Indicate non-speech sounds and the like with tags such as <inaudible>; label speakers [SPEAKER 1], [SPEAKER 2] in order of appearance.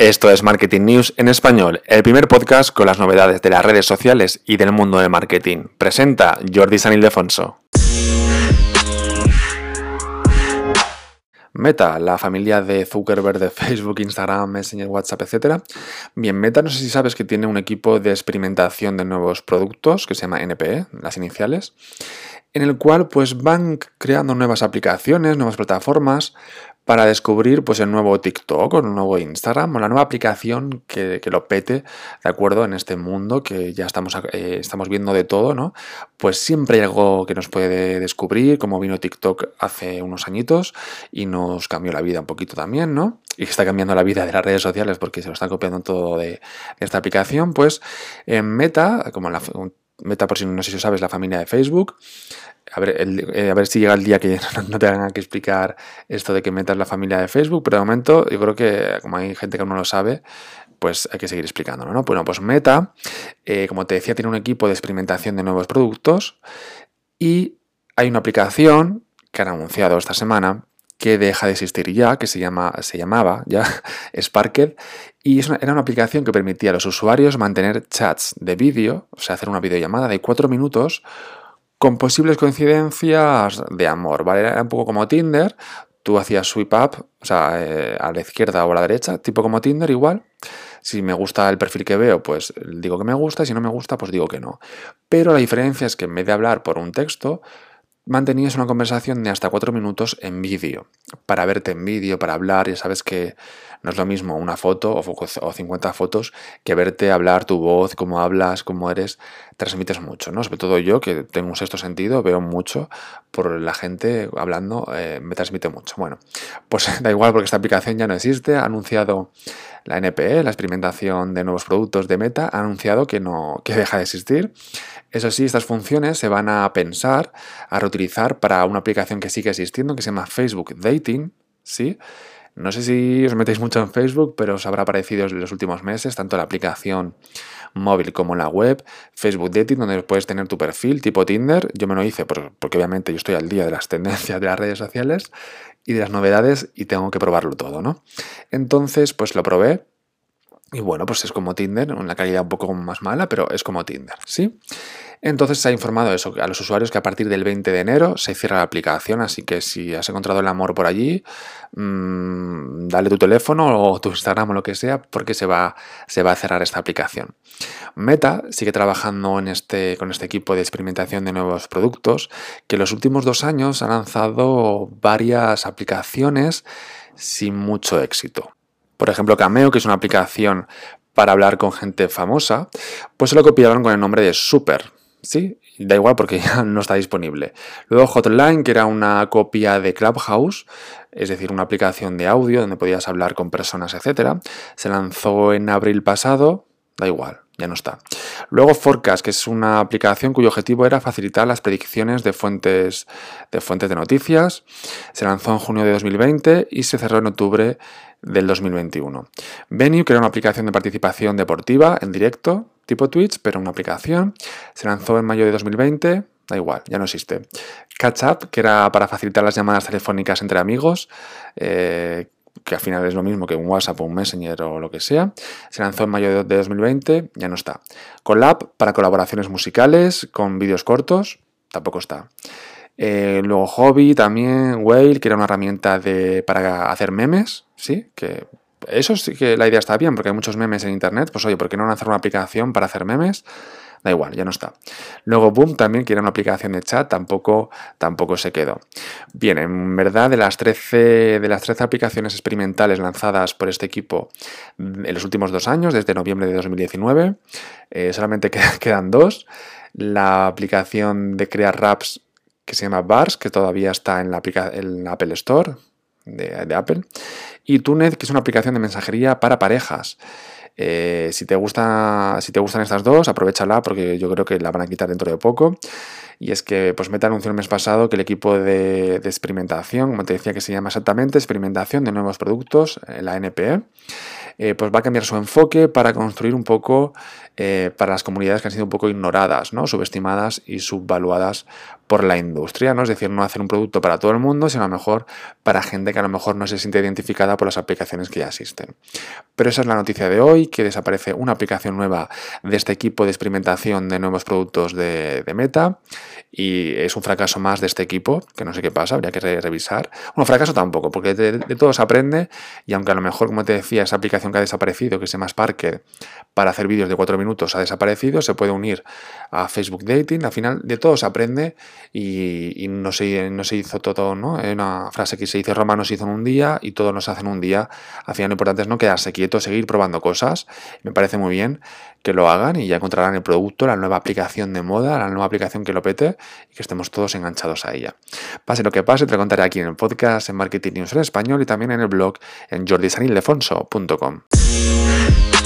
[SPEAKER 1] Esto es Marketing News en español, el primer podcast con las novedades de las redes sociales y del mundo del marketing. Presenta Jordi San Ildefonso. Meta, la familia de Zuckerberg de Facebook, Instagram, Messenger, WhatsApp, etc. Bien, Meta, no sé si sabes que tiene un equipo de experimentación de nuevos productos que se llama NPE, las iniciales, en el cual pues van creando nuevas aplicaciones, nuevas plataformas para descubrir pues el nuevo TikTok o el nuevo Instagram o la nueva aplicación que, lo pete, ¿de acuerdo? En este mundo que ya estamos, eh, estamos viendo de todo, ¿no? Pues siempre hay algo que nos puede descubrir, como vino TikTok hace unos añitos y nos cambió la vida un poquito también, ¿no? Y está cambiando la vida de las redes sociales porque se lo están copiando todo de, esta aplicación, pues en Meta, como la Meta por si no sé si sabes, la familia de Facebook, a ver, eh, a ver si llega el día que <laughs> no, te tengan que explicar esto de que metas la familia de Facebook, pero de momento yo creo que como hay gente que no lo sabe, pues hay que seguir explicándolo, ¿no? Bueno, pues Meta, eh, como te decía, tiene un equipo de experimentación de nuevos productos y hay una aplicación que han anunciado esta semana que deja de existir ya, que se, llama, se llamaba ya <laughs> Sparked, y era una aplicación que permitía a los usuarios mantener chats de vídeo, o sea, hacer una videollamada de cuatro minutos con posibles coincidencias de amor, ¿vale? Era un poco como Tinder, tú hacías swipe up, o sea, eh, a la izquierda o a la derecha, tipo como Tinder igual. Si me gusta el perfil que veo, pues digo que me gusta, si no me gusta, pues digo que no. Pero la diferencia es que en vez de hablar por un texto, mantenías una conversación de hasta cuatro minutos en vídeo. Para verte en vídeo, para hablar, ya sabes que no es lo mismo una foto o 50 fotos que verte hablar tu voz, cómo hablas, cómo eres, transmites mucho, ¿no? Sobre todo yo, que tengo un sexto sentido, veo mucho por la gente hablando, eh, me transmite mucho. Bueno, pues <laughs> da igual porque esta aplicación ya no existe, ha anunciado la NPE, la experimentación de nuevos productos de Meta, ha anunciado que, no, que deja de existir. Eso sí, estas funciones se van a pensar, a reutilizar para una aplicación que sigue existiendo, que se llama Facebook Dating, ¿sí? No sé si os metéis mucho en Facebook, pero os habrá aparecido en los últimos meses, tanto la aplicación móvil como la web, Facebook Dating, donde puedes tener tu perfil tipo Tinder. Yo me lo hice porque obviamente yo estoy al día de las <laughs> tendencias de las redes sociales y de las novedades y tengo que probarlo todo, ¿no? Entonces, pues lo probé. Y bueno, pues es como Tinder, una calidad un poco más mala, pero es como Tinder, ¿sí? Entonces se ha informado eso, a los usuarios que a partir del 20 de enero se cierra la aplicación, así que si has encontrado el amor por allí, mmm, dale tu teléfono o tu Instagram o lo que sea, porque se va, se va a cerrar esta aplicación. Meta sigue trabajando este, con este equipo de experimentación de nuevos productos, que en los últimos dos años ha lanzado varias aplicaciones sin mucho éxito. Por ejemplo, Cameo, que es una aplicación para hablar con gente famosa, pues se lo copiaron con el nombre de Super. Sí, da igual porque <laughs> ya no está disponible. Luego Hotline, que era una copia de Clubhouse, es decir, una aplicación de audio donde podías hablar con personas, etc. Se lanzó en abril pasado, da igual, ya no está. Luego Forecast, que es una aplicación cuyo objetivo era facilitar las predicciones de fuentes de, fuentes de noticias. Se lanzó en junio de 2020 y se cerró en octubre del 2021. Venue, que era una aplicación de participación deportiva en directo, tipo Twitch, pero una aplicación. Se lanzó en mayo de 2020, da igual, ya no existe. Catch Up, que era para facilitar las llamadas telefónicas entre amigos, eh, que al final es lo mismo que un WhatsApp o un Messenger o lo que sea. Se lanzó en mayo de 2020, ya no está. Collab, para colaboraciones musicales, con vídeos cortos, tampoco está. Eh, luego Hobby también, Whale, que era una herramienta de, para hacer memes, ¿sí? Que eso sí que la idea está bien, porque hay muchos memes en internet. Pues oye, ¿por qué no lanzar una aplicación para hacer memes? Da igual, ya no está. Luego Boom también, que era una aplicación de chat, tampoco, tampoco se quedó. Bien, en verdad, de las, 13, de las 13 aplicaciones experimentales lanzadas por este equipo en los últimos dos años, desde noviembre de 2019, eh, solamente <laughs> quedan dos. La aplicación de crear raps que se llama Bars, que todavía está en la, en la Apple Store, de, Apple, y Tunet, que es una aplicación de mensajería para parejas. Eh, si, te gusta, si te gustan estas dos, aprovechala porque yo creo que la van a quitar dentro de poco. Y es que pues Meta anunció el mes pasado que el equipo de, experimentación, como te decía que se llama exactamente, experimentación de nuevos productos, la NPE, eh, pues va a cambiar su enfoque para construir un poco eh, para las comunidades que han sido un poco ignoradas, ¿no? subestimadas y subvaluadas por la industria, ¿no? Es decir, no hacer un producto para todo el mundo, sino a lo mejor para gente que a lo mejor no se siente identificada por las aplicaciones que ya existen. Pero esa es la noticia de hoy, que desaparece una aplicación nueva de este equipo de experimentación de nuevos productos de, Meta y es un fracaso más de este equipo, que no sé qué pasa, habría que revisar. Un fracaso tampoco, porque de, de, todo se aprende y aunque a lo mejor, como te decía, esa aplicación que ha desaparecido, que se llama Sparker, para hacer vídeos de cuatro minutos ha desaparecido, se puede unir a Facebook Dating, al final de todo se aprende y, no, se, no se hizo todo, ¿no? Una frase que se dice Roma no se hizo en un día y todo nos hace en un día. Al final lo importante es no quedarse quieto, seguir probando cosas. Me parece muy bien que lo hagan y ya encontrarán el producto, la nueva aplicación de moda, la nueva aplicación que lo pete y que estemos todos enganchados a ella. Pase lo que pase, te lo contaré aquí en el podcast, en Marketing News en español y también en el blog en jordisanildefonso.com. time.